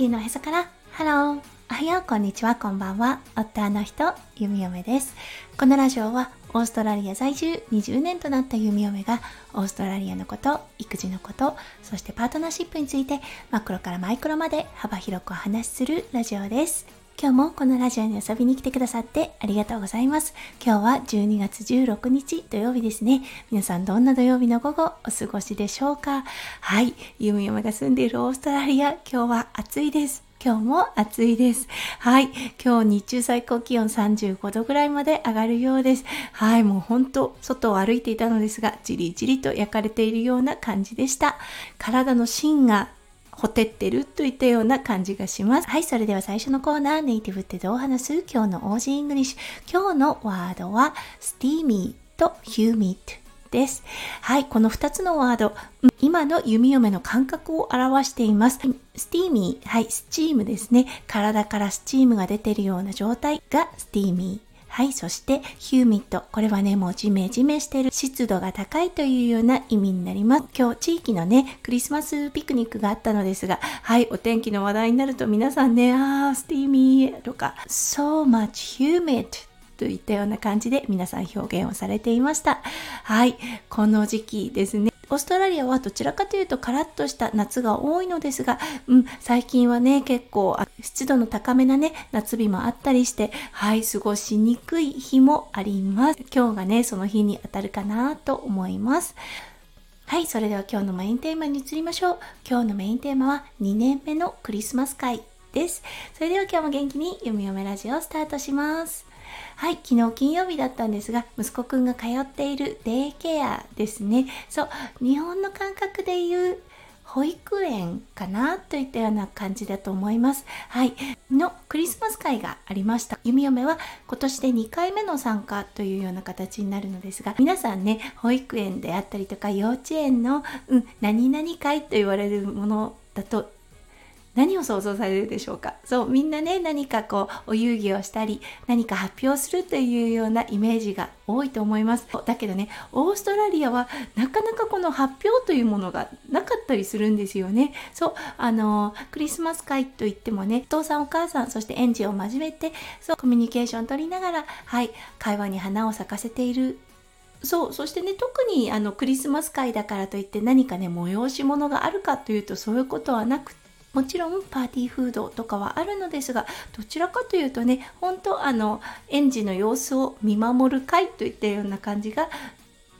地球のへそから。ハローおはよう。こんにちは。こんばんは。夫の人弓嫁です。このラジオはオーストラリア在住20年となった弓嫁がオーストラリアのこと育児のことそしてパートナーシップについてマクロからマイクロまで幅広くお話しするラジオです。今日もこのラジオに遊びに来てくださってありがとうございます。今日は12月16日土曜日ですね。皆さんどんな土曜日の午後お過ごしでしょうかはい。ゆみやまが住んでいるオーストラリア、今日は暑いです。今日も暑いです。はい。今日日中最高気温35度ぐらいまで上がるようです。はい。もう本当、外を歩いていたのですが、じりじりと焼かれているような感じでした。体の芯がほてってるといったような感じがします。はい、それでは最初のコーナー、ネイティブってどう話す？今日の Aussie English。今日のワードは、steamy と humid です。はい、この2つのワード、今の弓嫁の感覚を表しています。 steamy、はい、スチームですね。体からスチームが出てるような状態が steamy。はい、そして humid。これはね、もうジメジメしてる湿度が高いというような意味になります。今日地域のね、クリスマスピクニックがあったのですが、はい、お天気の話題になると皆さんね、あー、 steamy とか、so much humid といったような感じで皆さん表現をされていました。はい、この時期ですね。オーストラリアはどちらかというとカラッとした夏が多いのですが、うん、最近はね、結構湿度の高めなね、夏日もあったりして、はい、過ごしにくい日もあります。今日がね、その日に当たるかなと思います。はい、それでは今日のメインテーマに移りましょう。今日のメインテーマは2年目のクリスマス会です。それでは今日も元気に読み読めラジオをスタートします。はい、昨日金曜日だったんですが、息子くんが通っているデイケアですね。そう、日本の感覚で言う保育園かなといったような感じだと思います。はい。のクリスマス会がありました。弓嫁は今年で2回目の参加というような形になるのですが、皆さんね、保育園であったりとか幼稚園の、うん、何々会と言われるものだと何を想像されるでしょうか？そうみんなね何かこうお遊戯をしたり何か発表するというようなイメージが多いと思います。だけどねオーストラリアはなかなかこの発表というものがなかったりするんですよね。そうあのクリスマス会といってもねお父さんお母さんそして園児を交えてそうコミュニケーション取りながらはい会話に花を咲かせている。そうそしてね特にあのクリスマス会だからといって何かね催し物があるかというとそういうことはなくもちろんパーティーフードとかはあるのですがどちらかというとね本当あの園児の様子を見守る会といったような感じが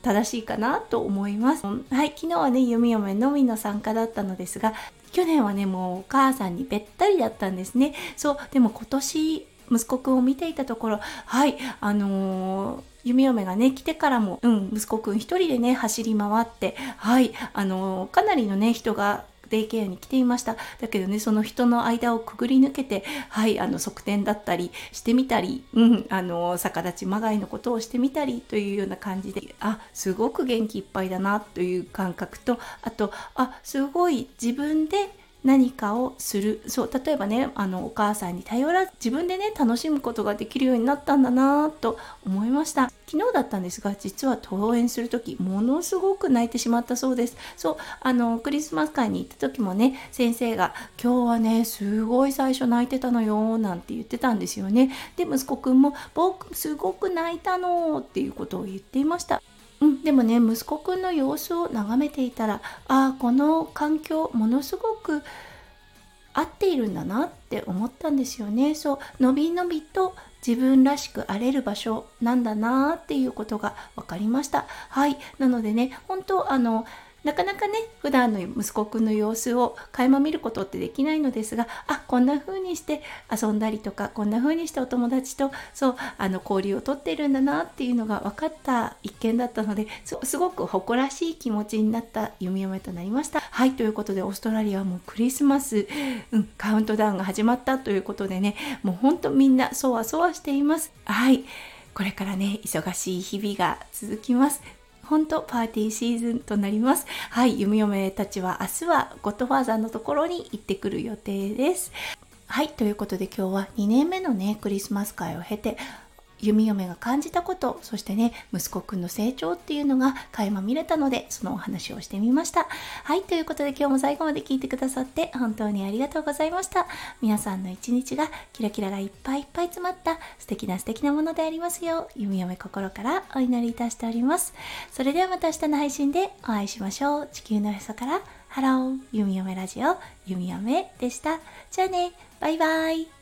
正しいかなと思います。はい、昨日はね、弓嫁のみの参加だったのですが、去年はね、もうお母さんにべったりだったんですね。そう、でも今年、息子くんを見ていたところ、はい、あのー弓嫁がね来てからも、うん、息子くん一人でね走り回ってはいあのかなりのね人がデイケアに来ていました。だけどねその人の間をくぐり抜けてはいあの側転だったりしてみたり、うん、あの逆立ちまがいのことをしてみたりというような感じであすごく元気いっぱいだなという感覚とあとあすごい自分で何かをする。そう例えばねあのお母さんに頼らず自分でね楽しむことができるようになったんだなと思いました。昨日だったんですが実は登園する時ものすごく泣いてしまったそうです。そうあのクリスマス会に行った時もね先生が今日はねすごい最初泣いてたのよなんて言ってたんですよね。で息子くんも僕すごく泣いたのっていうことを言っていました。うん、でもね息子くんの様子を眺めていたらああこの環境ものすごく合っているんだなって思ったんですよね。そうのびのびと自分らしく荒れる場所なんだなっていうことが分かりました。はい。なのでね本当あのなかなかね普段の息子くんの様子を垣間見ることってできないのですがあこんな風にして遊んだりとかこんな風にしてお友達とそうあの交流をとっているんだなっていうのが分かった一件だったのですごく誇らしい気持ちになった弓嫁となりました。はいということでオーストラリアはもうクリスマス、うん、カウントダウンが始まったということでねもうほんとみんなそわそわしています。はいこれからね忙しい日々が続きます。本当パーティーシーズンとなります。はい、弓嫁たちは明日はゴッドファーザーのところに行ってくる予定です。はい、ということで今日は2年目のね、クリスマス会を経て、弓嫁が感じたことそしてね息子くんの成長っていうのが垣間見れたのでそのお話をしてみました。はいということで今日も最後まで聞いてくださって本当にありがとうございました。皆さんの一日がキラキラがいっぱいいっぱい詰まった素敵な素敵なものでありますよう弓嫁心からお祈りいたしております。それではまた明日の配信でお会いしましょう。地球のへそからハロー弓嫁ラジオ弓嫁でした。じゃあねバイバイ。